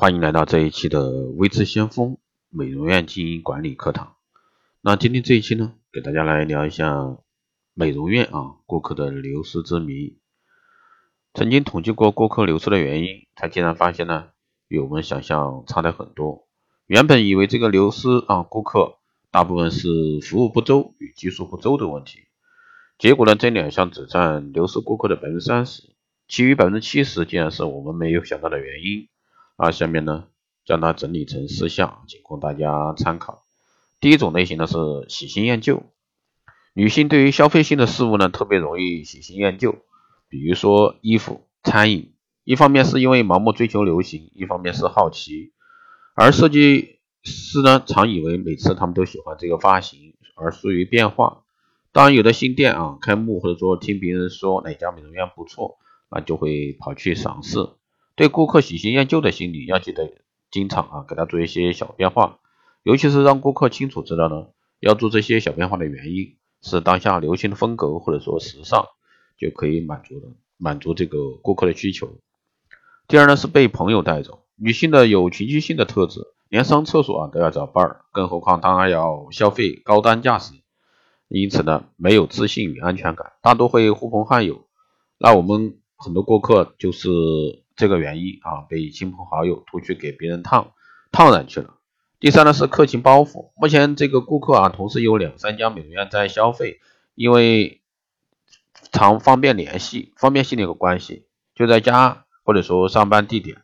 欢迎来到这一期的微智先锋美容院经营管理课堂。那今天这一期呢，给大家来聊一下美容院啊顾客的流失之谜。曾经统计过顾客流失的原因，才竟然发现呢，与我们想象差的很多。原本以为这个流失啊顾客大部分是服务不周与技术不周的问题，结果呢，这两项只占流失顾客的百分之三十，其余百分之七十竟然是我们没有想到的原因。啊，下面呢将它整理成四项，仅供大家参考。第一种类型呢是喜新厌旧，女性对于消费性的事物呢特别容易喜新厌旧，比如说衣服、餐饮，一方面是因为盲目追求流行，一方面是好奇。而设计师呢常以为每次他们都喜欢这个发型，而疏于变化。当有的新店啊开幕，或者说听别人说哪家美容院不错，那就会跑去尝试。对顾客喜新厌旧的心理，要记得经常啊给他做一些小变化，尤其是让顾客清楚知道呢，要做这些小变化的原因是当下流行的风格或者说时尚，就可以满足的满足这个顾客的需求。第二呢是被朋友带走，女性的有群居性的特质，连上厕所啊都要找伴儿，更何况她还要消费高单价时，因此呢没有自信与安全感，大多会呼朋唤友。那我们很多顾客就是。这个原因啊，被亲朋好友拖去给别人烫烫染去了。第三呢是客情包袱，目前这个顾客啊，同时有两三家美容院在消费，因为常方便联系，方便性的一个关系，就在家或者说上班地点。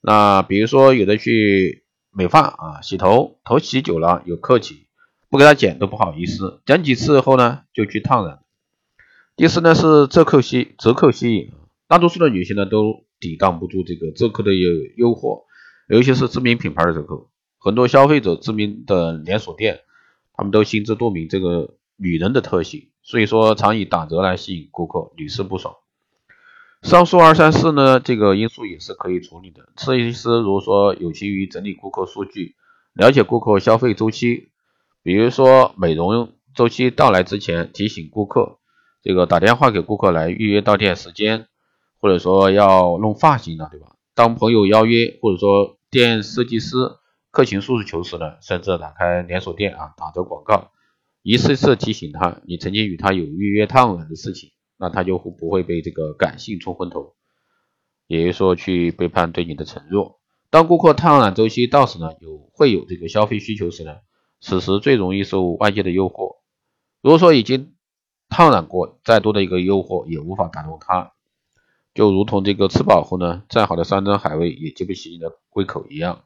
那比如说有的去美发啊，洗头，头洗久了有客情，不给他剪都不好意思，剪几次后呢就去烫染。第四呢是折扣吸折扣吸引，大多数的女性呢都。抵挡不住这个折扣的诱诱惑，尤其是知名品牌的折扣。很多消费者知名的连锁店，他们都心知肚明这个女人的特性，所以说常以打折来吸引顾客，屡试不爽。上述二三四呢，这个因素也是可以处理的。设计师如果说有心于整理顾客数据，了解顾客消费周期，比如说美容周期到来之前提醒顾客，这个打电话给顾客来预约到店时间。或者说要弄发型了，对吧？当朋友邀约，或者说店设计师客情诉求时呢，甚至打开连锁店啊，打着广告，一次次提醒他你曾经与他有预约烫染的事情，那他就不会被这个感性冲昏头，也就是说去背叛对你的承诺。当顾客烫染周期到时呢，有会有这个消费需求时呢，此时最容易受外界的诱惑。如果说已经烫染过，再多的一个诱惑也无法打动他。就如同这个吃饱后呢，再好的山珍海味也激不起你的胃口一样。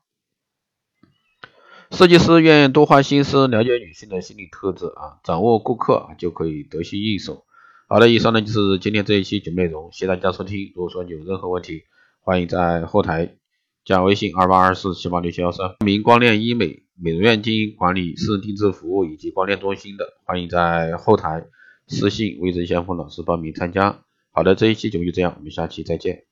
设计师愿意多花心思了解女性的心理特质啊，掌握顾客，就可以得心应手。好了，以上呢就是今天这一期节目内容，谢谢大家收听。如果说你有任何问题，欢迎在后台加微信二八二四七八六七幺三。名光电医美美容院经营管理、私人定制服务以及光电中心的，欢迎在后台私信魏志先锋老师报名参加。好的，这一期节目就这样，我们下期再见。